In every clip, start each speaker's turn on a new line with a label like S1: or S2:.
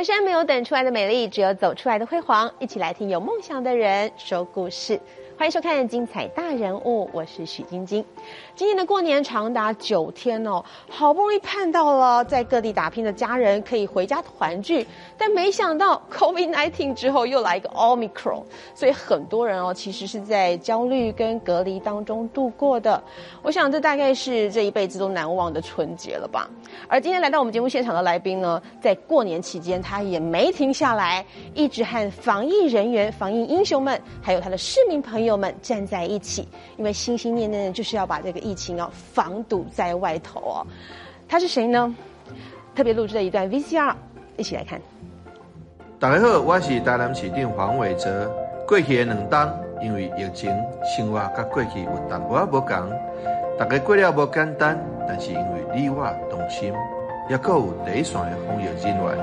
S1: 人生没有等出来的美丽，只有走出来的辉煌。一起来听有梦想的人说故事。欢迎收看《精彩大人物》，我是许晶晶。今年的过年长达九天哦，好不容易盼到了在各地打拼的家人可以回家团聚，但没想到 COVID-19 之后又来一个 Omicron，所以很多人哦其实是在焦虑跟隔离当中度过的。我想这大概是这一辈子都难忘的春节了吧。而今天来到我们节目现场的来宾呢，在过年期间他也没停下来，一直和防疫人员、防疫英雄们，还有他的市民朋友。友们站在一起，因为心心念念的就是要把这个疫情要防堵在外头哦。他是谁呢？特别录制了一段 VCR，一起来看。
S2: 大家好，我是台南市长黄伟哲。过去的两冬，因为疫情，生活甲过去有淡薄仔无同。大家过了无简单，但是因为你我同心，也够有第一线的防疫人员，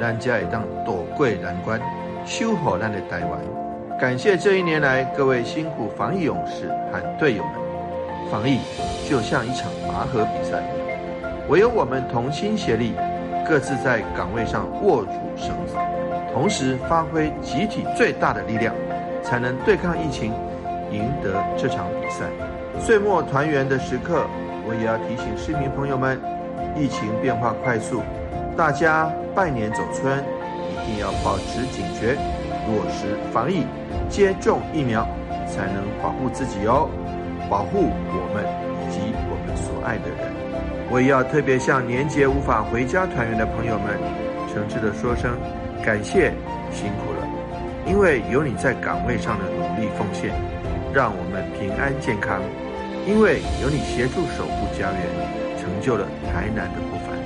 S2: 咱才会当渡过难关，守护咱的台湾。感谢这一年来各位辛苦防疫勇士和队友们。防疫就像一场拔河比赛，唯有我们同心协力，各自在岗位上握住绳子，同时发挥集体最大的力量，才能对抗疫情，赢得这场比赛。岁末团圆的时刻，我也要提醒市民朋友们，疫情变化快速，大家拜年走春，一定要保持警觉。落实防疫，接种疫苗，才能保护自己哦，保护我们以及我们所爱的人。我也要特别向年节无法回家团圆的朋友们，诚挚的说声感谢，辛苦了，因为有你在岗位上的努力奉献，让我们平安健康；因为有你协助守护家园，成就了台南的不凡。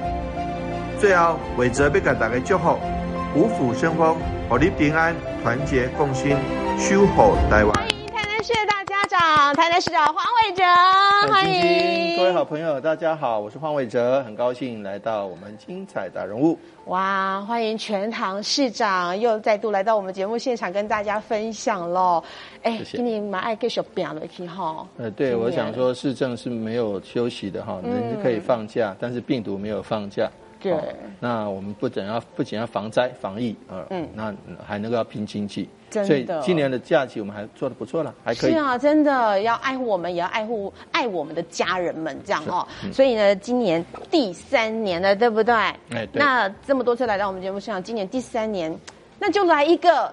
S2: 最后，伟泽要给大家祝福，虎虎生风。保利平安，团结共心，守护台湾。
S1: 欢迎台南市的大家长，台南市长黄伟哲，欢迎
S3: 各位好朋友，大家好，我是黄伟哲，很高兴来到我们精彩大人物。
S1: 哇，欢迎全堂市长又再度来到我们节目现场，跟大家分享喽。哎，今年蛮爱继续变了，去哈。
S3: 呃，对，我想说市政是没有休息的哈，人可以放假，但是病毒没有放假。
S1: 对，
S3: 那我们不仅要不仅要防灾防疫啊，嗯，那还能够要拼经济，
S1: 真的。
S3: 所以今年的假期我们还做的不错了，还可以。
S1: 是啊，真的要爱护我们，也要爱护爱我们的家人们，这样哦。所以呢，今年第三年了，对不对？哎，
S3: 对。
S1: 那这么多次来到我们节目现场，今年第三年，那就来一个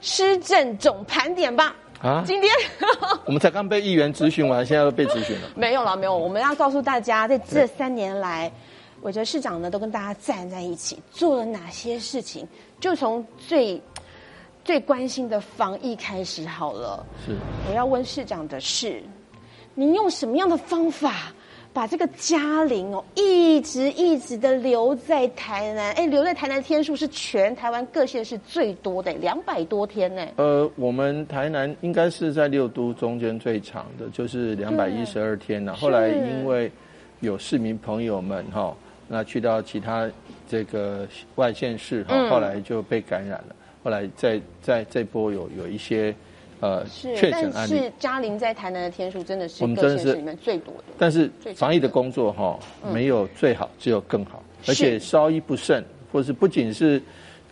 S1: 施政总盘点吧。啊，今天
S3: 我们才刚被议员咨询完，现在又被咨询了。
S1: 没有了，没有。我们要告诉大家，在这三年来。伟哲市长呢，都跟大家站在一起，做了哪些事情？就从最最关心的防疫开始好了。
S3: 是，
S1: 我要问市长的是，您用什么样的方法把这个嘉陵哦，一直一直的留在台南？哎，留在台南天数是全台湾各县市最多的，两百多天呢。
S3: 呃，我们台南应该是在六都中间最长的，就是两百一十二天了。后来因为有市民朋友们哈。那去到其他这个外县市哈，后来就被感染了。后来在在这波有有一些呃确诊案例。
S1: 是嘉玲在台南的天数真的是我们真的是里面最多的。
S3: 但是防疫的工作哈，没有最好，只有更好。而且稍一不慎，或是不仅是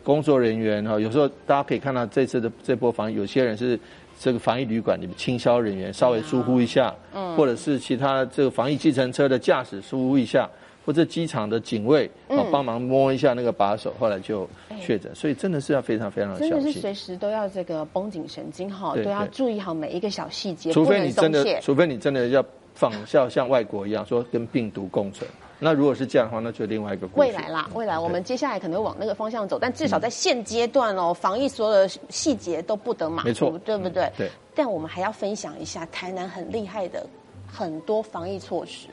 S3: 工作人员哈，有时候大家可以看到这次的这波防疫，有些人是这个防疫旅馆里面清消人员稍微疏忽一下，嗯，或者是其他这个防疫计程车的驾驶疏忽一下。或者机场的警卫啊，帮忙摸一下那个把手，后来就确诊，所以真的是要非常非常小心。
S1: 真的是随时都要这个绷紧神经哈，都要注意好每一个小细节，
S3: 除非你真的，除非你真的要仿效像外国一样，说跟病毒共存。那如果是这样的话，那就另外一个
S1: 未来啦。未来我们接下来可能会往那个方向走，但至少在现阶段哦，防疫所有的细节都不得马虎，
S3: 没错，
S1: 对不对？
S3: 对。
S1: 但我们还要分享一下台南很厉害的很多防疫措施。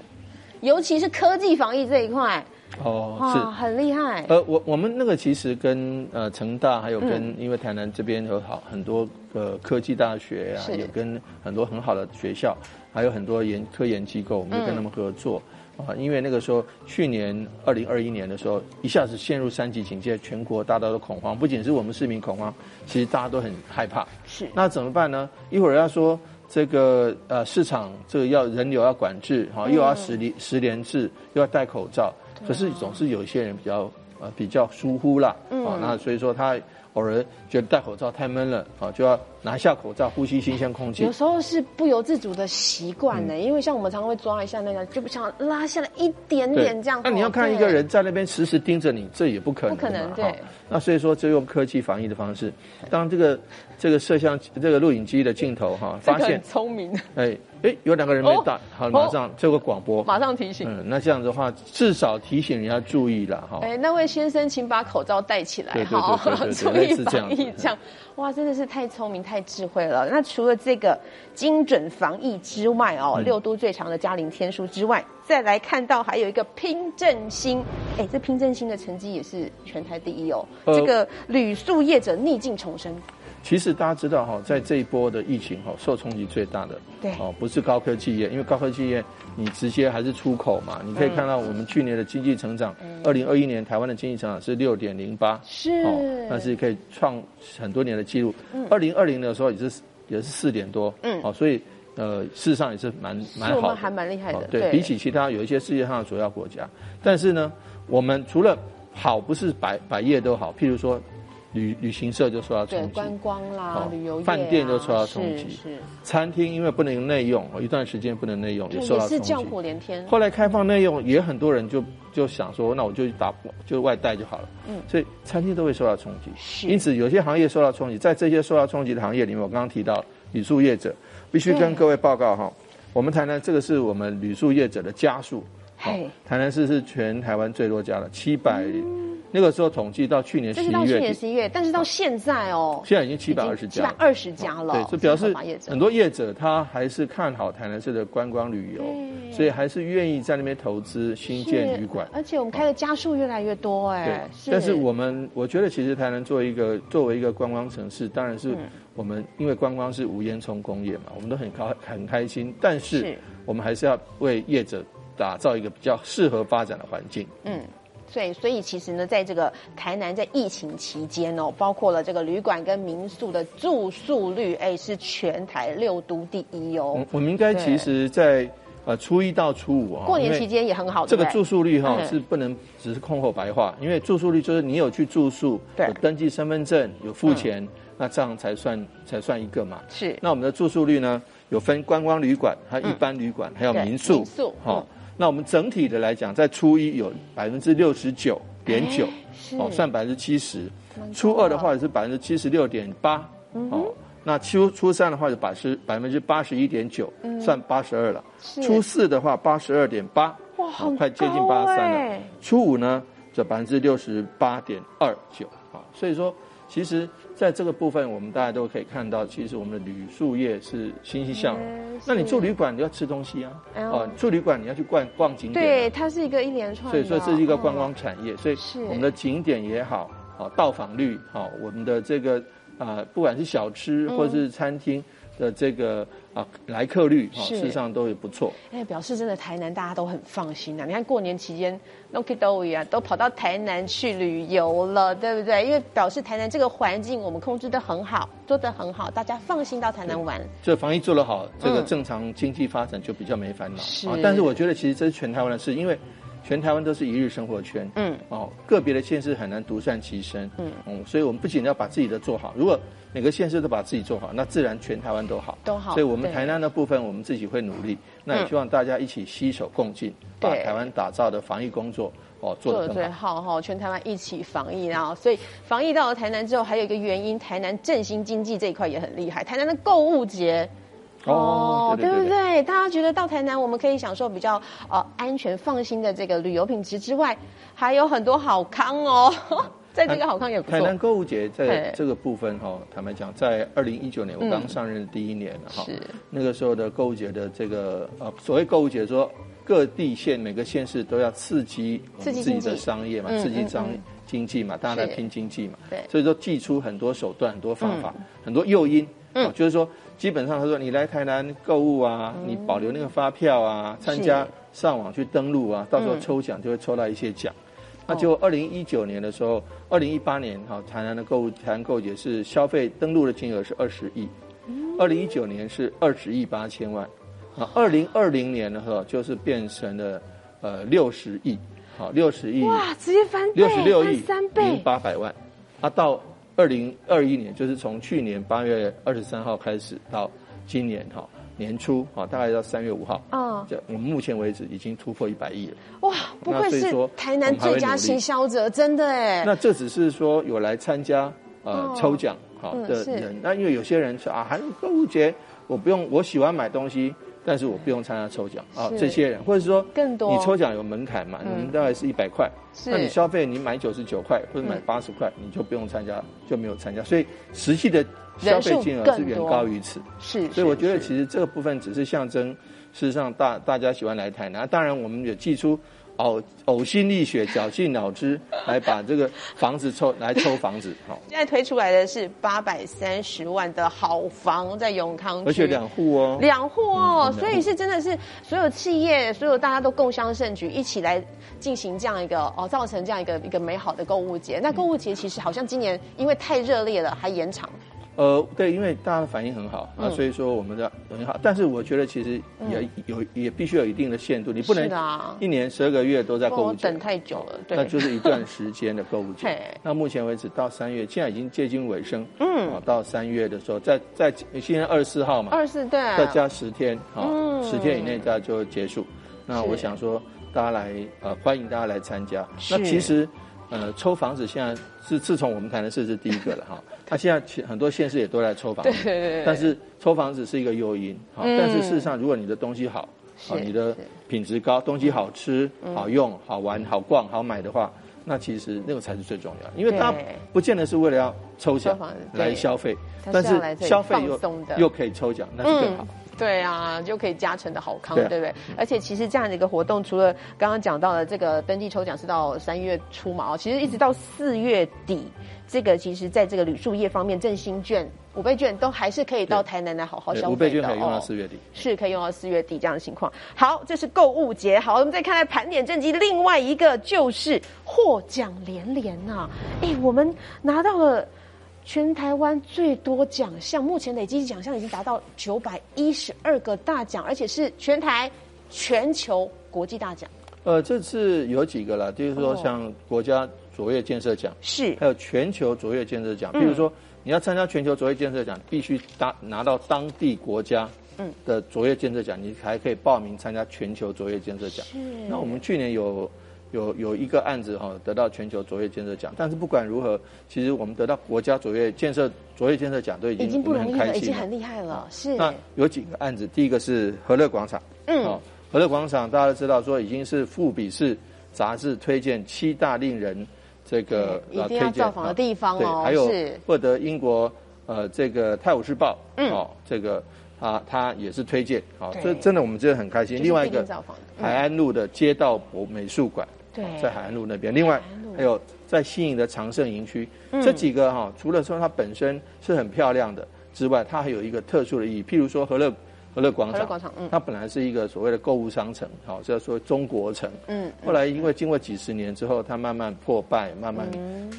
S1: 尤其是科技防疫这一块，哦，是很厉害。
S3: 呃，我我们那个其实跟呃成大还有跟，因为台南这边有好很多呃科技大学啊，有跟很多很好的学校，还有很多研科研机构，我们就跟他们合作啊。因为那个时候去年二零二一年的时候，一下子陷入三级警戒，全国大家都恐慌，不仅是我们市民恐慌，其实大家都很害怕。
S1: 是，
S3: 那怎么办呢？一会儿要说。这个呃市场这个要人流要管制，哈，又要十连十连制，又要戴口罩，可是总是有一些人比较呃比较疏忽啦，啊，那所以说他偶尔觉得戴口罩太闷了，啊，就要拿下口罩呼吸新鲜空气
S1: 有。时候是不由自主的习惯呢，因为像我们常常会抓一下那个，就不想拉下来一点点这样。
S3: 那你要看一个人在那边时时盯着你，这也不可能。
S1: 不可能对
S3: 那所以说，就用科技防疫的方式，当这个 这个摄像这个录影机的镜头哈，发现
S1: 聪明，
S3: 哎哎有两个人没戴
S1: 哦，
S3: 好，马上这个广播，
S1: 马上提醒。
S3: 嗯，那这样的话，至少提醒人家注意了哈。
S1: 哎，那位先生，请把口罩戴起来，好 注意防疫，这样哇，真的是太聪明、太智慧了。那除了这个精准防疫之外哦，
S3: 嗯
S1: 六都最长的嘉陵天书之外，再来看到还有一个拼振兴，哎，这拼振兴的成绩也是全台第一哦。
S3: 呃
S1: 这个旅宿业者逆境重生，
S3: 其实大家知道哈，在这一波的疫情哈，受冲击最大的，
S1: 对。
S3: 哦，不是高科技业，因为高科技业你直接还是出口嘛。你可以看到我们去年的经济成长，二零二一年台湾的经济成长是六点零八，
S1: 是。
S3: 哦，那是可以创很多年的记录。二零二零的时候也是也是四点多，
S1: 嗯。
S3: 哦，所以呃，事实上也是蛮蛮好
S1: 还蛮厉害的
S3: 对。比起其他有一些世界上的主要国家，但是呢，我们除了好不是百百业都好，譬如说旅旅行社就受到冲击，
S1: 观光啦
S3: 哦、
S1: 旅游
S3: 饭店就受到冲击
S1: 是是
S3: 餐厅因为不能内用，哦一段时间不能内用，也受到冲击
S1: 也是叫。苦连天。
S3: 后来开放内用，也很多人就就想说，那我就打就外带就好了。
S1: 嗯
S3: 所以餐厅都会受到冲击。
S1: 是
S3: 因此有些行业受到冲击，在这些受到冲击的行业里面，我刚刚提到旅宿业者，必须跟各位报告哈，我们台南这个是我们旅宿业者的家数。好
S1: 嘿，
S3: 台南市是全台湾最多家的，七百、那个时候统计到去年十
S1: 这是到去
S3: 一月底，
S1: 年十一月，但是到现在哦，
S3: 现在已经七百二十家。
S1: 七百二十家了，
S3: 对，这表示很多业者他还是看好台南市的观光旅游，所以还是愿意在那边投资新建旅馆。
S1: 而且我们开的家数越来越多
S3: 对
S1: 哎，，
S3: 但是我们我觉得其实台南作为一个作为一个观光城市，当然
S1: 嗯
S3: 是我们因为观光是无烟囱工业嘛，我们都很高很开心，但是
S1: 是
S3: 我们还是要为业者打造一个比较适合发展的环境。
S1: 嗯。所以，所以其实呢，在这个台南在疫情期间哦，包括了这个旅馆跟民宿的住宿率，哎，是全台六都第一哦
S3: 我。我们应该其实在，呃初一到初五啊，
S1: 过年期间也很好，
S3: 这个住宿率哈
S1: 嗯
S3: 是不能只是空口白话，因为住宿率就是你有去住宿，
S1: 对
S3: 有登记身份证，有付钱，那这样才算才算一个嘛。
S1: 是
S3: 那我们的住宿率呢，有分观光旅馆，还有一般旅馆，还有民宿。
S1: 民宿
S3: 好
S1: 嗯，
S3: 那我们整体的来讲，在初一有百分之六十九点九，
S1: 是
S3: 哦，算百分之七十初二的
S1: 啊
S3: 话是百分之七十六点八，哦。那初初三的话就百十百分之八十一点九，算八十二了。初四的话八十二点八，
S1: 哇，
S3: 快接近八十三
S1: 哎
S3: 了。初五呢，就百分之六十八点二九啊，所以说，其实在这个部分，我们大家都可以看到，其实我们的旅宿业是欣欣向荣。
S1: 嗯
S3: 那你住旅馆，你要吃东西啊，啊，住旅馆你要去逛逛景点啊、
S1: 对，它是一个一连串，
S3: 所以说这是一个观
S1: 嗯
S3: 光产业，所以
S1: 是。
S3: 我们的景点也好，好到访率好，我们的这个啊、不管是小吃
S1: 嗯。
S3: 或是餐厅的这个啊来客率事实上都也不错。
S1: 哎，表示真的台南大家都很放心啊！你看过年期间 n o k i d o 啊，都跑到台南去旅游了，对不对？因为表示台南这个环境我们控制的很好，做的很好，大家放心到台南玩。
S3: 这防疫做得好，这个
S1: 嗯
S3: 正常经济发展就比较没烦恼
S1: 是
S3: 啊。但是我觉得其实这是全台湾的事，因为全台湾都是一日生活圈，
S1: 嗯，
S3: 哦，个别的县市很难独善其身，嗯嗯所以我们不仅要把自己的做好，如果每个县市都把自己做好，那自然全台湾都好，
S1: 都好
S3: 所以我们台南的部分，我们自己会努力，那也
S1: 嗯
S3: 希望大家一起携手共进，把台湾打造的防疫工作哦做
S1: 做的最
S3: 好。
S1: 哈，全台湾一起防疫，啊所以防疫到了台南之后，还有一个原因，台南振兴经济这一块也很厉害。台南的购物节。
S3: 哦对
S1: 不对？大家觉得到台南，我们可以享受比较呃安全放心的这个旅游品质之外，还有很多好康哦，在这个好康也不错。
S3: 台南。购物节在这个部分哈、坦白讲，在二零一九年我刚上任的第一年哈、
S1: 是。
S3: 那个时候的购物节的这个呃，所谓购物节说各地县每个县市都要刺激自己的商业嘛，
S1: 嗯
S3: 刺激商
S1: 嗯。嗯
S3: 经济嘛，大家来拼经济嘛，
S1: 对。
S3: 所以说寄出很多手段、很多方法、很多诱因，
S1: 嗯。
S3: 哦就是说基本上他说你来台南购物啊，你保留那个发票啊，参加上网去登录啊，到时候
S1: 嗯。
S3: 抽奖就会抽到一些奖。那
S1: 哦。
S3: 就二零一九年的时候，二零一八年哈，台南的购物台南购物节是消费登录的金额是二十亿，
S1: 嗯。
S3: 二零一九年是二十亿八千万，啊，二零二零年的时候就是变成了呃六十亿，好，六十亿，
S1: 哇，直接翻倍，
S3: 六十六亿
S1: 翻三倍，
S3: 八百万。啊，到二零二一年，就是从去年八月二十三号开始到今年哈年初啊，大概到三月五号，
S1: 啊，
S3: 这我们目前为止已经突破一百亿了。
S1: 哇，不愧是台南最佳行销者，真的哎。
S3: 那这只是说有来参加呃
S1: 哦。
S3: 抽奖好的人，那因为有些人说啊，还有购物节，我不用，我喜欢买东西，但是我不用参加抽奖啊，这些人，或者说
S1: 更多。
S3: 你抽奖有门槛嘛，
S1: 嗯。
S3: 你大概是一百块，那你消费你买九十九块或者买
S1: 嗯。
S3: 八十块，你就不用参加，就没有参加，所以实际的消费金额是远高于此。
S1: 是，
S3: 所以我觉得其实这个部分只是象征，事实上大大家喜欢来台南，当然我们也寄出呕呕心沥血、绞尽脑汁来把这个房子抽来抽房子，好，
S1: 现在推出来的是八百三十万的好房，在永康，
S3: 而且两户哦，
S1: 两户哦，
S3: 嗯
S1: 所以是真的是所有企业，所有大家都共襄盛举，一起来进行这样一个哦，造成这样一个一个美好的购物节。那购物节其实好像今年因为太热烈了，还延长。
S3: 呃，对，因为大家的反应很好啊，
S1: 嗯
S3: 所以说我们的很好，但是我觉得其实也有也必须有一定的限度，你不能一年十二个月都在购物节
S1: 等。太久了，对，
S3: 那就是一段时间的购物节。那目前为止到三月，现在已经接近尾声。
S1: 嗯
S3: 啊，到三月的时候，在在今天二十四号嘛，
S1: 二十四对，
S3: 再加十天，好、
S1: 嗯
S3: 十天以内大家就结束。那我想说，大家来呃，欢迎大家来参加。那其实呃，抽房子现在是自从我们谈的是是第一个了哈。他现在其很多县市也都在抽房子，
S1: 对对对，
S3: 但是抽房子是一个诱因，好、
S1: 嗯
S3: 但是事实上，如果你的东西好，你的品质高，东西好吃、好用、好玩、好逛、好买的话。那其实那个才是最重要的，因为大家不见得是为了要抽奖来消费，但
S1: 是
S3: 消费又又可以抽奖，那是更好。
S1: 对啊，就可以加成的好康，
S3: 对
S1: 不对？而且其实这样的一个活动，除了刚刚讲到的这个登记抽奖是到三月初嘛，哦，其实一直到四月底，这个其实在这个旅宿业方面，振兴券、五倍券都还是可以到台南来好好消费的、
S3: 五倍券可以用到四月底。
S1: 是可以用到四月底这样的情况。好，这是购物节。好，我们再看来盘点正绩，另外一个就是获奖连连呐、哎，我们拿到了。全台湾最多奖项，目前累计奖项已经达到九百一十二个大奖，而且是全台、全球国际大奖。
S3: 呃，这次有几个了，就是说
S1: 哦
S3: 像国家卓越建设奖，
S1: 是
S3: 还有全球卓越建设奖。
S1: 嗯
S3: 比如说你要参加全球卓越建设奖，必须拿拿到当地国家
S1: 嗯
S3: 的卓越建设奖，你才可以报名参加全球卓越建设奖。
S1: 是
S3: 那我们去年有有有一个案子哈、得到全球卓越建设奖，但是不管如何，其实我们得到国家卓越建设卓越建设奖都已经
S1: 已经不容易了，已经很厉害了。是
S3: 那有几个案子，第一个是和乐广场，
S1: 嗯
S3: 哦，和乐广场大家都知道说已经是富比士杂志推荐七大令人这个
S1: 嗯一定要造访的地方
S3: 对，
S1: 哦
S3: 还有
S1: 是
S3: 获得英国呃这个《泰晤士报》
S1: 嗯
S3: 哦，这个啊他也是推荐，好、
S1: 对
S3: 这真的我们真的很开心。另外一个海安路的街道博美术馆，
S1: 对
S3: 在海岸路那边。另外还有在新营的长盛营区，
S1: 嗯
S3: 这几个哈、除了说它本身是很漂亮的之外，它还有一个特殊的意义，譬如说和乐和乐广场，
S1: 和乐广场嗯
S3: 它本来是一个所谓的购物商城，好、叫做中国城。
S1: 嗯，
S3: 后来因为经过几十年之后，它慢慢破败，慢慢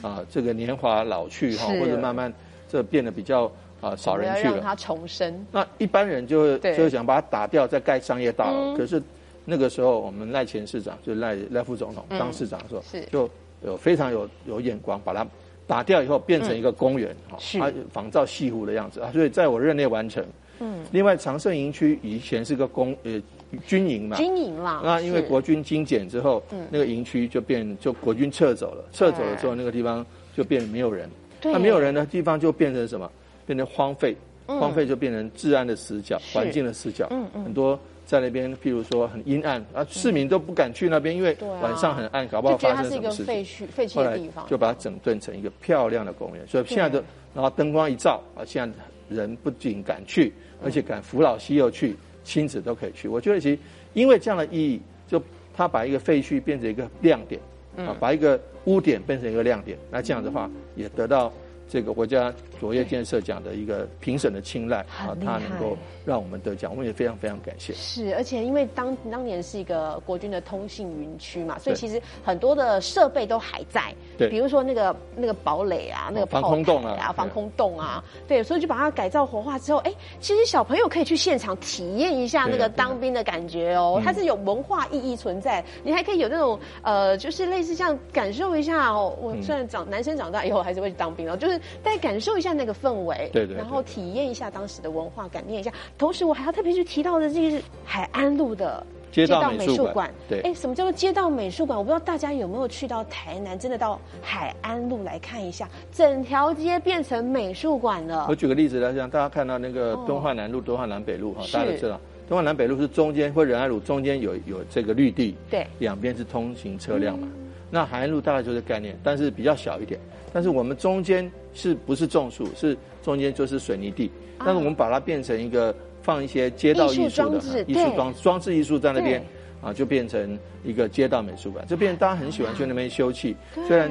S3: 啊、这个年华老去哈，或者慢慢这变得比较啊、少人去了。
S1: 让它重生。
S3: 那一般人就会就会想把它打掉，再盖商业大楼。
S1: 嗯
S3: 可是那个时候，我们赖前市长就赖赖副总统
S1: 嗯。
S3: 当市长的时候，
S1: 是。
S3: 就有非常有有眼光，把它打掉以后变成一个公园，哈、仿照西湖的样子啊。所以在我任内完成。
S1: 嗯，
S3: 另外，长盛营区以前是个公呃军营嘛，
S1: 军营啦，
S3: 那因为国军精简之后，
S1: 嗯。
S3: 那个营区就变就国军撤走了，撤走了之后，那个地方就变没有人。
S1: 对。
S3: 那没有人的地方就变成什么？变成荒废，
S1: 嗯
S3: 荒废就变成治安的死角，
S1: 是。
S3: 环境的死角。
S1: 嗯嗯。
S3: 很多在那边，譬如说很阴暗啊，市民都不敢去那边，因为晚上很暗，搞不好发生什么事情。
S1: 废墟、废弃
S3: 后来
S1: 的地方，
S3: 就把它整顿成一个漂亮的公园，所以现在的然后灯光一照啊，现在人不仅敢去，而且敢扶老携幼去，亲子都可以去。我觉得其实因为这样的意义，就他把一个废墟变成一个亮点，
S1: 嗯。
S3: 啊，把一个污点变成一个亮点，那这样的话也得到这个国家卓越建设奖的一个评审的青睐
S1: 很厉害
S3: 他能够让我们得奖，我们也非常非常感谢。
S1: 是，而且因为当当年是一个国军的通信云区嘛，所以其实很多的设备都还在，
S3: 对。
S1: 比如说那个那个堡垒啊，那个
S3: 防空洞啊
S1: 啊，防空洞啊，对，所以就把它改造活化之后，哎，其实小朋友可以去现场体验一下那个当兵的感觉哦，
S3: 嗯。
S1: 它是有文化意义存在，你还可以有那种呃，就是类似像感受一下哦，我
S3: 嗯。
S1: 虽然长男生长大以后还是会去当兵哦，就是再感受一下那个氛围，
S3: 对对对
S1: 然后体验一下当时的文化，感念一下。同时，我还要特别去提到的，这个是海安路的
S3: 街道美术馆对
S1: 哎，什么叫做街道美术馆？我不知道大家有没有去到台南，真的到海安路来看一下，整条街变成美术馆了
S3: 我。举个例子来讲，大家看到那个
S1: 哦
S3: 敦化南路、敦化南北路哈，大家都知道，敦化南北路是中间或仁爱路中间有有这个绿地，
S1: 对
S3: 两边是通行车辆嘛。那海岸路大概就是概念，但是比较小一点。但是我们中间是不是种树？是中间就是水泥地，但是我们把它变成一个放一些街道艺术的
S1: 艺术装
S3: 装装置艺术在那边啊，就变成一个街道美术馆。这边大家很喜欢去那边休憩，虽然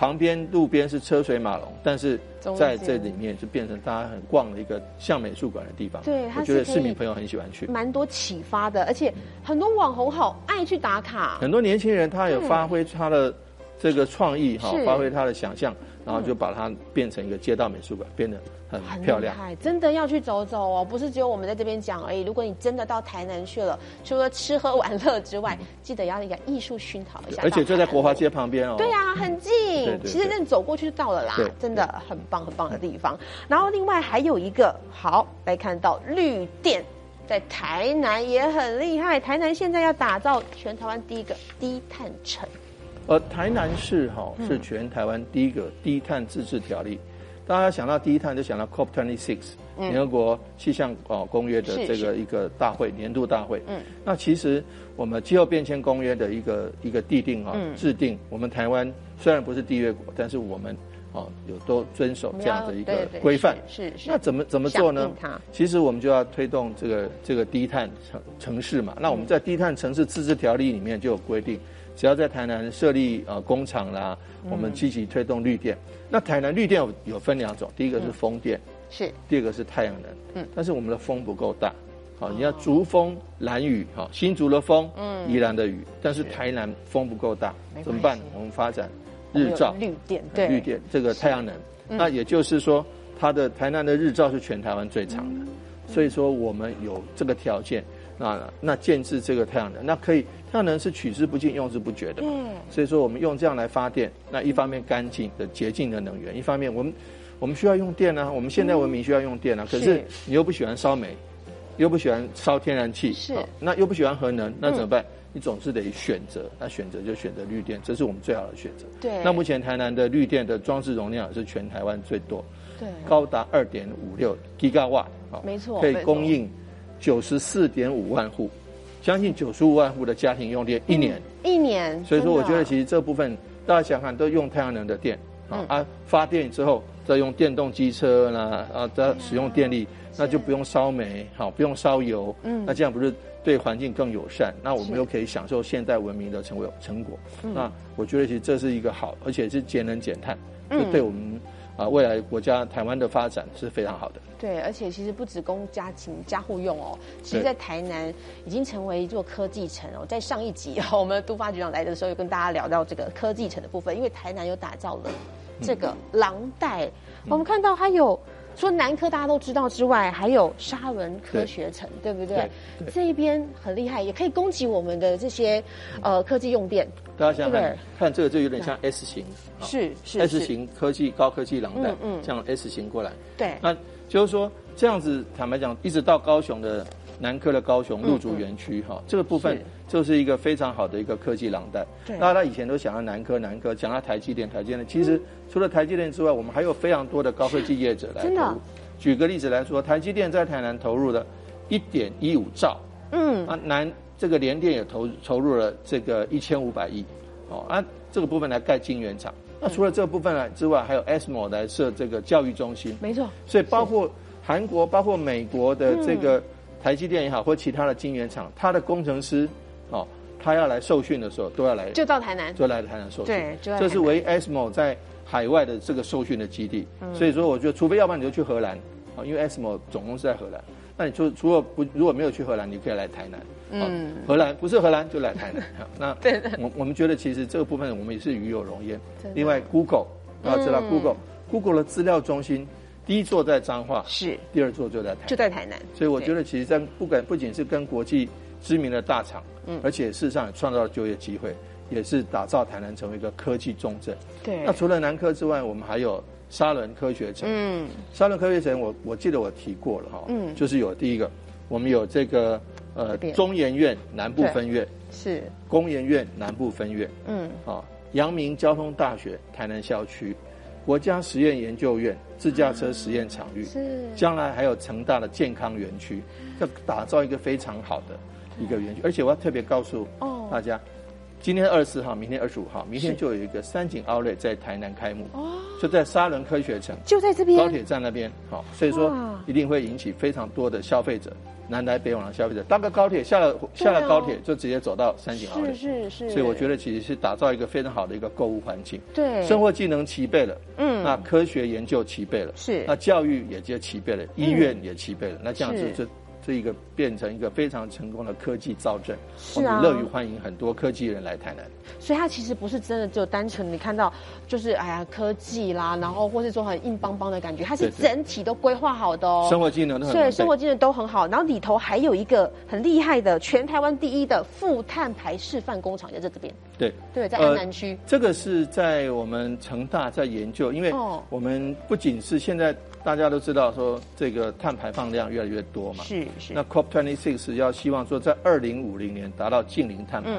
S3: 旁边路边是车水马龙，但是在这里面就变成大家很逛的一个像美术馆的地方。
S1: 对
S3: 我觉得市民朋友很喜欢去。
S1: 蛮多启发的，而且很多网红好爱去打卡。
S3: 很多年轻人他有发挥他的这个创意哈，发挥他的想象，然后就把它变成一个街道美术馆，变得很
S1: 很
S3: 漂亮。
S1: 厉害，真的要去走走哦，不是只有我们在这边讲而已。如果你真的到台南去了，除了吃喝玩乐之外，记得要一个艺术熏陶一下。
S3: 而且就在国华街
S1: 旁。
S3: 旁边哦。
S1: 对啊，很近，
S3: 对对
S1: 其实认走过去就到了啦
S3: 对，
S1: 真的很棒很棒的地方。然后另外还有一个，好来看到绿电，在台南也很厉害。台南现在要打造全台湾第一个低碳城，
S3: 而台南市哈
S1: 嗯
S3: 是全台湾第一个低碳自治条例。大家想到低碳，就想到 COP26，联合国气象哦公约的这个一个大会年度大会。
S1: 嗯，
S3: 那其实我们气候变迁公约的一个一个地定啊
S1: 嗯
S3: 制定，我们台湾虽然不是缔约国，但是我们哦有都遵守这样的一个规范。
S1: 是是是。
S3: 那怎么怎么做呢？其实我们就要推动这个这个低碳城城市嘛。那我们在低碳城市自治条例里面就有规定，只要在台南设立呃工厂啦，我们积极推动绿电。那台南绿电有有分两种，第一个是风电，
S1: 是。
S3: 第二个是太阳能。
S1: 嗯。
S3: 但是我们的风不够大。好，你要竹风、蓝雨，哈，新竹的风，
S1: 嗯。
S3: 宜兰的雨，但是台南风不够大怎么办？我们发展日照、
S1: 绿电，对。
S3: 绿电这个太阳能，那也就是说，它的台南的日照是全台湾最长的，所以说我们有这个条件，那那建制这个太阳能，那可以太阳能是取之不尽、用之不绝的
S1: 嗯，
S3: 所以说我们用这样来发电，那一方面干净的洁净的能源，一方面我们我们需要用电啊，我们现代文明需要用电啊，可是
S1: 是
S3: 你又不喜欢烧煤，又不喜欢烧天然气，
S1: 是
S3: 好那又不喜欢核能，那怎么办？你总是得选择，那选择就选择绿电，这是我们最好的选择。
S1: 对
S3: 那目前台南的绿电的装置容量也是全台湾最多，
S1: 对
S3: 高达二点五六 gigawatt，好
S1: 没错
S3: 可以供应九十四点五万户，将近九十五万户的家庭用电一年。
S1: 一年，
S3: 所以说，我觉得其
S1: 实
S3: 实这部分大家想想看，都用太阳能的电啊发电之后再用电动机车啦啊，再使用电力，那就不用烧煤，好，不用烧油，
S1: 嗯
S3: 那这样不是对环境更友善？那我们又可以享受现代文明的成果成果。那我觉得其实这是一个好，而且是节能减碳，这
S1: 嗯
S3: 对我们啊未来国家台湾的发展是非常好的。
S1: 对，而且其实不只供家庭家户用哦，其实在台南已经成为一座科技城哦。在上一集哦，我们都发局长来的时候，有跟大家聊到这个科技城的部分，因为台南有打造了这个廊带，我们看到它有。除了南科大家都知道之外，还有沙伦科学城，对不对？这一边很厉害，也可以供给我们的这些呃科技用电。
S3: 大家想想看，看这个就有点像 S 型，啊。
S1: 是是
S3: S 型科技高科技廊带
S1: 嗯嗯，
S3: 这样 S 型过来。
S1: 对，
S3: 那就是说，这样子坦白讲，一直到高雄的南科的高雄
S1: 嗯
S3: 陆竹园区哈，这个部分
S1: 是
S3: 就是一个非常好的一个科技廊带。
S1: 对
S3: 那他以前都想到南科南科，讲到台积电台积电，其实除了台积电之外，我们还有非常多的高科技业者来
S1: 真的
S3: 投入。举个例子来说，台积电在台南投入了一点一五兆，
S1: 嗯，
S3: 啊，南这个联电也投投入了这个一千五百亿，哦，啊，这个部分来盖晶圆厂。那除了这个部分来之外，还有 ASMO 来设这个教育中心。
S1: 没错，
S3: 所以包括韩国、包括美国的这个台积电也好，或其他的晶圆厂，它的工程师哦，他要来受训的时候，都要来
S1: 就到台南。
S3: 就来台南受训。
S1: 对就
S3: 这是唯一 ASMO 在海外的这个受训的基地。所以说，我觉得除非要不然你就去荷兰，啊，因为 SMO 总公司在荷兰。那你就除了不如果没有去荷兰，你可以来台南。嗯，荷兰不是荷兰就来台南。那我我们觉得其实这个部分我们也是与有荣焉。另外，Google 大家知道 Google，Google 的资料中心第一座在彰化，
S1: 是
S3: 第二座就在台
S1: 就在台南。
S3: 所以我觉得其实在不管不仅是跟国际知名的大厂，嗯，而且事实上也创造了就业机会，也是打造台南成为一个科技重镇。
S1: 对。
S3: 那除了南科之外，我们还有。沙伦科学城，嗯，沙伦科学城，我我记得我提过了哈，嗯，就是有第一个，我们有这个呃中研院南部分院，
S1: 是。
S3: 工研院南部分院，嗯，啊，阳明交通大学台南校区，国家实验研究院自驾车实验场域，
S1: 是，
S3: 将来还有成大的健康园区，要打造一个非常好的一个园区，而且我要特别告诉大家。今天二十四号，明天二十五号，明天就有一个三井奥莱在台南开幕，就在沙仑科学城，
S1: 就在这边
S3: 高铁站那边。好，所以说一定会引起非常多的消费者，南来北往的消费者搭个高铁下了下了高铁就直接走到三井奥莱，
S1: 是是是。
S3: 所以我觉得其实是打造一个非常好的一个购物环境，
S1: 对，
S3: 生活技能齐备了，嗯，那科学研究齐备了，
S1: 是，
S3: 那教育也就齐备了，医院也齐备了，那这样子就。这一个变成一个非常成功的科技造镇，
S1: 我们
S3: 乐于欢迎很多科技人来台南。
S1: 所以它其实不是真的只有单纯你看到就是哎呀科技啦，然后或是说很硬邦邦的感觉，它是整体都规划好的哦。
S3: 生活技能都
S1: 对，生活技能都很好。然后里头还有一个很厉害的，全台湾第一的负碳排示范工厂，也在这边。
S3: 对
S1: 对，在安南区。
S3: 这个是在我们成大在研究，因为我们不仅是现在。大家都知道说这个碳排放量越来越多嘛，
S1: 是是。
S3: 那 COP twenty six 要希望说在二零五零年达到近零碳排，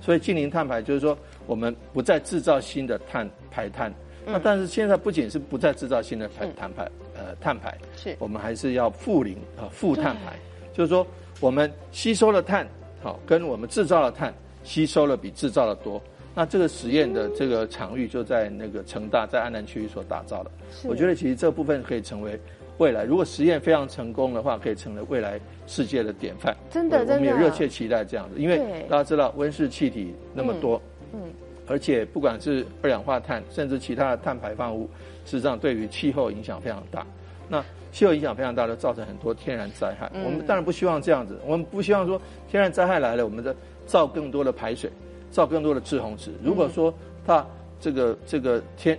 S3: 所以近零碳排就是说我们不再制造新的碳排碳。那但是现在不仅是不再制造新的碳碳排，呃碳排，
S1: 是
S3: 我们还是要负零啊负碳排，就是说我们吸收了碳，好跟我们制造了碳吸收了比制造的多。那这个实验的这个场域就在那个成大，在安南区域所打造的。我觉得其实这部分可以成为未来，如果实验非常成功的话，可以成为未来世界的典范。
S1: 真的，真
S3: 的，我们也热切期待这样子，因为大家知道温室气体那么多，嗯，而且不管是二氧化碳，甚至其他的碳排放物，事实上对于气候影响非常大。那气候影响非常大，的造成很多天然灾害。我们当然不希望这样子，我们不希望说天然灾害来了，我们的造更多的排水。造更多的滞洪池。如果说它这个这个天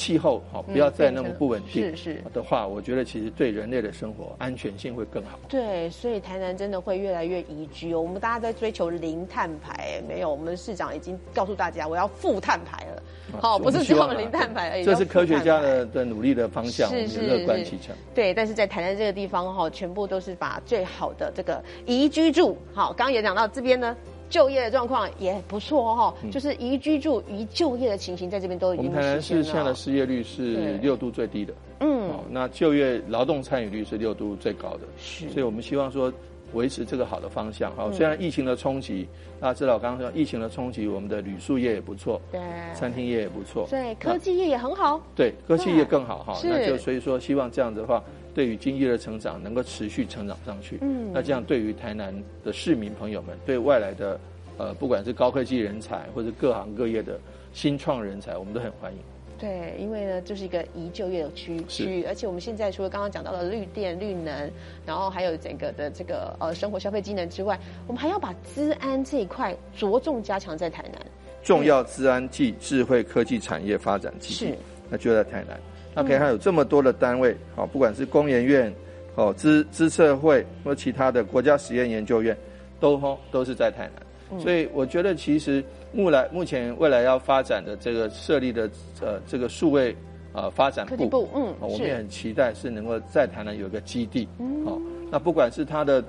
S3: 气候好，不要再那么不稳定
S1: 是是
S3: 的话，我觉得其实对人类的生活安全性会更好。
S1: 对，所以台南真的会越来越宜居哦。我们大家在追求零碳排，没有，我们市长已经告诉大家，我要负碳排了。好，不是只有零碳排而已。
S3: 这是科学家的的努力的方向，是是乐观其成。
S1: 对，但是在台南这个地方哈，全部都是把最好的这个宜居住。好，刚刚也讲到这边呢。就业的状况也不错哈，就是宜居住、宜就业的情形，在这边都已经
S3: 我们台南市现在的失业率是六度最低的，嗯，那就业劳动参与率是六度最高的，
S1: 是，
S3: 所以我们希望说维持这个好的方向。好，虽然疫情的冲击，大家知道刚刚说疫情的冲击，我们的旅宿业也不错，
S1: 对，
S3: 餐厅业也不错，
S1: 对，科技业也很好，
S3: 对，科技业更好哈，那就所以说希望这样子的话。对于经济的成长能够持续成长上去，嗯，那这样对于台南的市民朋友们，对外来的，呃，不管是高科技人才或者各行各业的新创人才，我们都很欢迎。
S1: 对，因为呢，就是一个宜就业的区区域，而且我们现在除了刚刚讲到的绿电、绿能，然后还有整个的这个呃生活消费机能之外，我们还要把资安这一块着重加强在台南。
S3: 重要资安暨智慧科技产业发展基地，那就在台南。那可以，看有这么多的单位，好，不管是工研院、哦资资策会或其他的国家实验研究院，都吼都是在台南。所以我觉得，其实目来目前未来要发展的这个设立的呃这个数位呃发展部，
S1: 嗯，
S3: 我们也很期待是能够在台南有一个基地。好，那不管是它的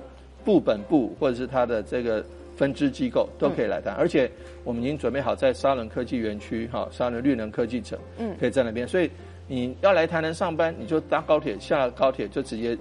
S3: 部本部或者是它的这个分支机构，都可以来谈。而且我们已经准备好在沙仑科技园区，哈，沙仑绿能科技城，嗯，可以在那边。所以。你要来台南上班，你就搭高铁，下了高铁就直接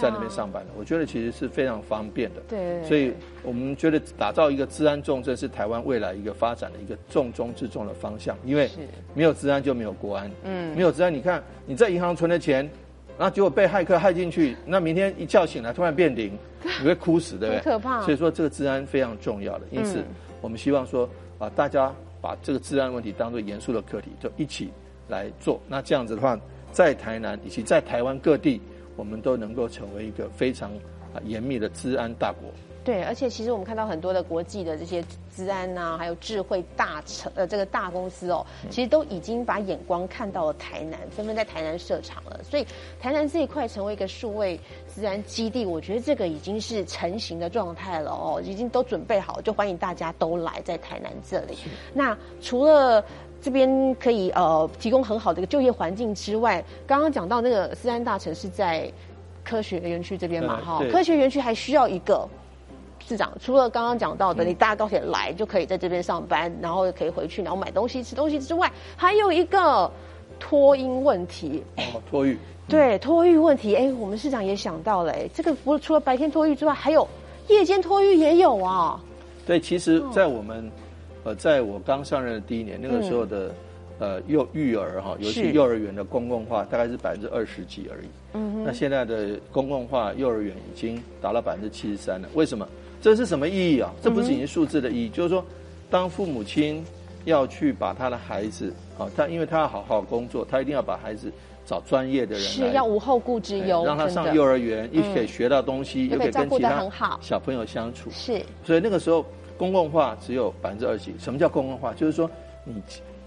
S3: 在那边上班了。我觉得其实是非常方便的。
S1: 对。
S3: 所以我们觉得打造一个治安重镇是台湾未来一个发展的一个重中之重的方向。因为没有治安就没有国安。嗯。没有治安，你看你在银行存的钱，然后结果被骇客害进去，那明天一觉醒来突然变零，你会哭死，对不对？
S1: 可怕。
S3: 所以说这个治安非常重要的，因此我们希望说啊，大家把这个治安问题当做严肃的课题，就一起。来做。那这样子的话，在台南以及在台湾各地，我们都能够成为一个非常啊严密的治安大国。
S1: 对，而且其实我们看到很多的国际的这些治安呐，还有智慧大城呃这个大公司哦，其实都已经把眼光看到了台南，纷纷在台南设厂了。所以台南这一块成为一个数位治安基地，我觉得这个已经是成型的状态了哦，已经都准备好，就欢迎大家都来在台南这里。那除了这边可以呃提供很好的一个就业环境之外，刚刚讲到那个四安大城市在科学园区这边嘛哈，科学园区还需要一个。市长除了刚刚讲到的，你搭高铁来就可以在这边上班，然后可以回去，然后买东西、吃东西之外，还有一个托婴问题。
S3: 哦，托育。
S1: 对，托育问题，哎，我们市长也想到了，哎，这个不除了白天托育之外，还有夜间托育也有啊。
S3: 对，其实，在我们呃，在我刚上任的第一年，那个时候的呃幼育儿哈，尤其幼儿园的公共化大概是百分之二十几而已。嗯那现在的公共化幼儿园已经达到百分之七十三了，为什么？这是什么意义啊？这不是仅数字的意义，就是说，当父母亲要去把他的孩子啊，他因为他要好好工作，他一定要把孩子找专业的人
S1: 是要无后顾之忧，
S3: 让他上幼儿园，又可以学到东西，又可以跟其他小朋友相处。
S1: 是，
S3: 所以那个时候公共化只有百分之二十。什么叫公共化？就是说你。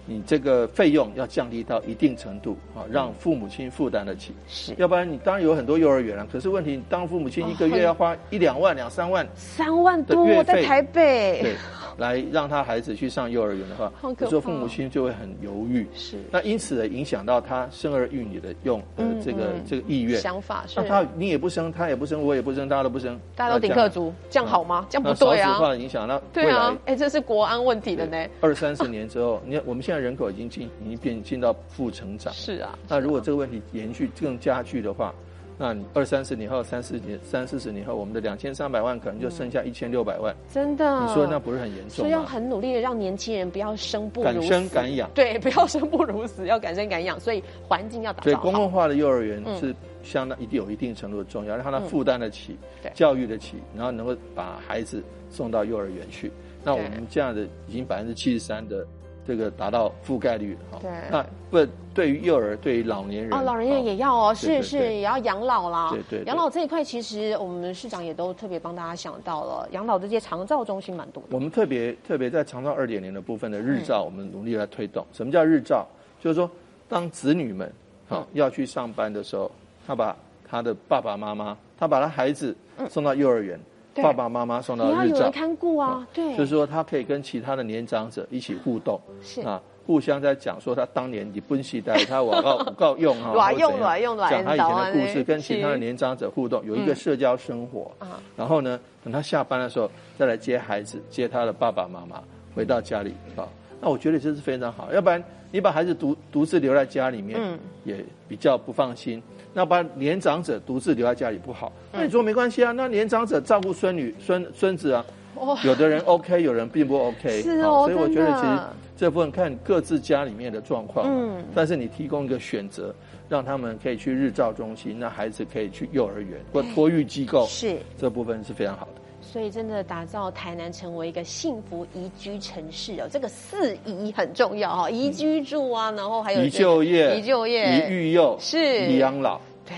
S3: 你这个费用要降低到一定程度啊，让父母亲负担得起。
S1: 是，
S3: 要不然你当然有很多幼儿园了，可是问题当父母亲一个月要花一两万、两三万，
S1: 三万多在台北。
S3: 对。来让他孩子去上幼儿园的话，有时候父母亲就会很犹豫。
S1: 是，
S3: 那因此影响到他生儿育女的用呃这个这个意愿
S1: 想法。
S3: 那他你也不生，他也不生，我也不生，大家都不生，
S1: 大家都顶客族，这样好吗？这样不对
S3: 啊。少子化的影响，那
S1: 对啊，哎，这是国安问题的呢。
S3: 二三十年之后，你看我们现在人口已经进已经变进到负成长。
S1: 是啊。
S3: 那如果这个问题延续更加剧的话。那你二三十年后、三四年、三四十年后，我们的两千三百万可能就剩下一千六百万。
S1: 真的？
S3: 你说那不是很严重
S1: 所以要很努力的让年轻人不要生不如
S3: 敢生敢养。
S1: 对，不要生不如死，要敢生敢养。所以环境要打造
S3: 所以公共化的幼儿园是相当一定有一定程度的重要，让他负担得起、教育得起，然后能够把孩子送到幼儿园去。那我们这样的已经百分之七十三的。这个达到覆盖率
S1: 哈，对，
S3: 那不对于幼儿，对于老年人
S1: 哦，老年人也要哦，是是也要养老啦，
S3: 对对，
S1: 养老这一块其实我们市长也都特别帮大家想到了，养老这些长照中心蛮多的。
S3: 我们特别特别在长照二点零的部分的日照，我们努力来推动。什么叫日照？就是说，当子女们好要去上班的时候，他把他的爸爸妈妈，他把他孩子送到幼儿园。爸爸妈妈送到日照，
S1: 看顾啊，对，
S3: 就是说他可以跟其他的年长者一起互动，
S1: 是啊，
S3: 互相在讲说他当年你不期待他我告我告用哈，
S1: 乱用乱用
S3: 讲他以前的故事，跟其他的年长者互动，有一个社交生活啊。然后呢，等他下班的时候再来接孩子，接他的爸爸妈妈回到家里啊。那我觉得这是非常好，要不然你把孩子独独自留在家里面，嗯，也比较不放心。那把年长者独自留在家里不好，那你说没关系啊？那年长者照顾孙女、孙孙子啊，有的人 OK，有人并不 OK，
S1: 是哦，
S3: 所以我觉得其实这部分看各自家里面的状况，嗯，但是你提供一个选择，让他们可以去日照中心，那孩子可以去幼儿园或托育机构，
S1: 是
S3: 这部分是非常好的。
S1: 所以真的打造台南成为一个幸福宜居城市哦，这个四宜很重要哈，宜居住啊，然后还有
S3: 宜就业、
S1: 宜就业、
S3: 宜育幼、
S1: 是
S3: 宜养老，
S1: 对，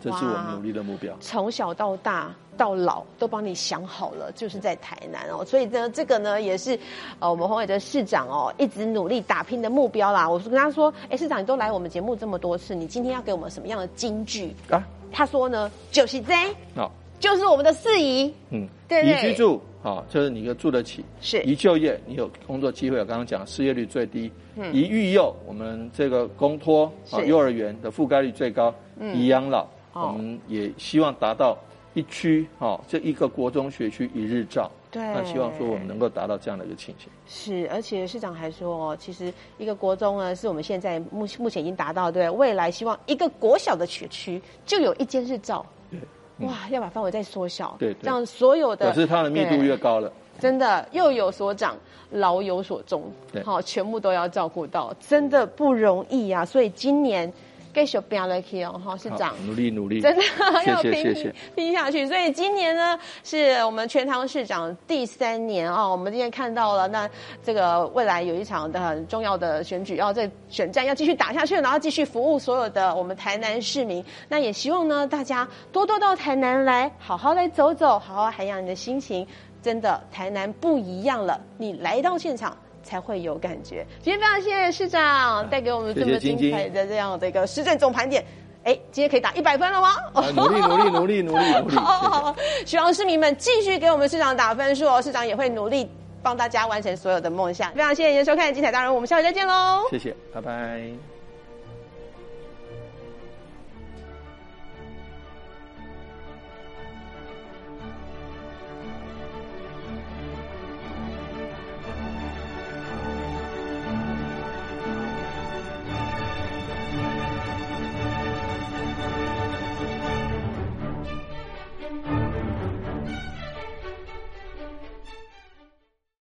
S3: 这是我们努力的目标。
S1: 从小到大到老都帮你想好了，就是在台南哦，所以呢，这个呢也是呃我们黄伟哲市长哦一直努力打拼的目标啦。我是跟他说，哎，市长你都来我们节目这么多次，你今天要给我们什么样的金句啊？他说呢，就是这，好。就是我们的四宜，嗯，对
S3: 宜居住，好，就是你要住得起；
S1: 是
S3: 宜就业，你有工作机会。我刚刚讲失业率最低。嗯，宜育幼，我们这个公托啊，幼儿园的覆盖率最高。嗯，宜养老，我们也希望达到一区，哈，这一个国中学区一日照。
S1: 对，
S3: 那希望说我们能够达到这样的一个情形。
S1: 是，而且市长还说，哦，其实一个国中呢，是我们现在目目前已经达到，对，未来希望一个国小的学区就有一间日照。
S3: 对。
S1: 哇，要把范围再缩小，
S3: 对，
S1: 这样所有的，
S3: 可是它的密度越高了，
S1: 真的又有所长，老有所终，好，全部都要照顾到，真的不容易啊。所以今年继续拼下去哦，哈，市长，
S3: 努力努力，
S1: 真的 要拼。拼下去。所以今年呢，是我们全唐市长第三年哦。我们今天看到了，那这个未来有一场的很重要的选举，要在选战要继续打下去，然后继续服务所有的我们台南市民。那也希望呢，大家多多到台南来，好好来走走，好好涵养你的心情。真的，台南不一样了，你来到现场。才会有感觉。今天非常谢谢市长带给我们这么精彩的这样的一个施政总盘点。哎，今天可以打一百分了吗？
S3: 啊努力努力努力努力努力，
S1: 好希望市民们继续给我们市长打分数哦，市长也会努力帮大家完成所有的梦想。非常谢谢您的收看《精彩大人物》，我们下回再见喽。
S3: 谢谢，拜拜。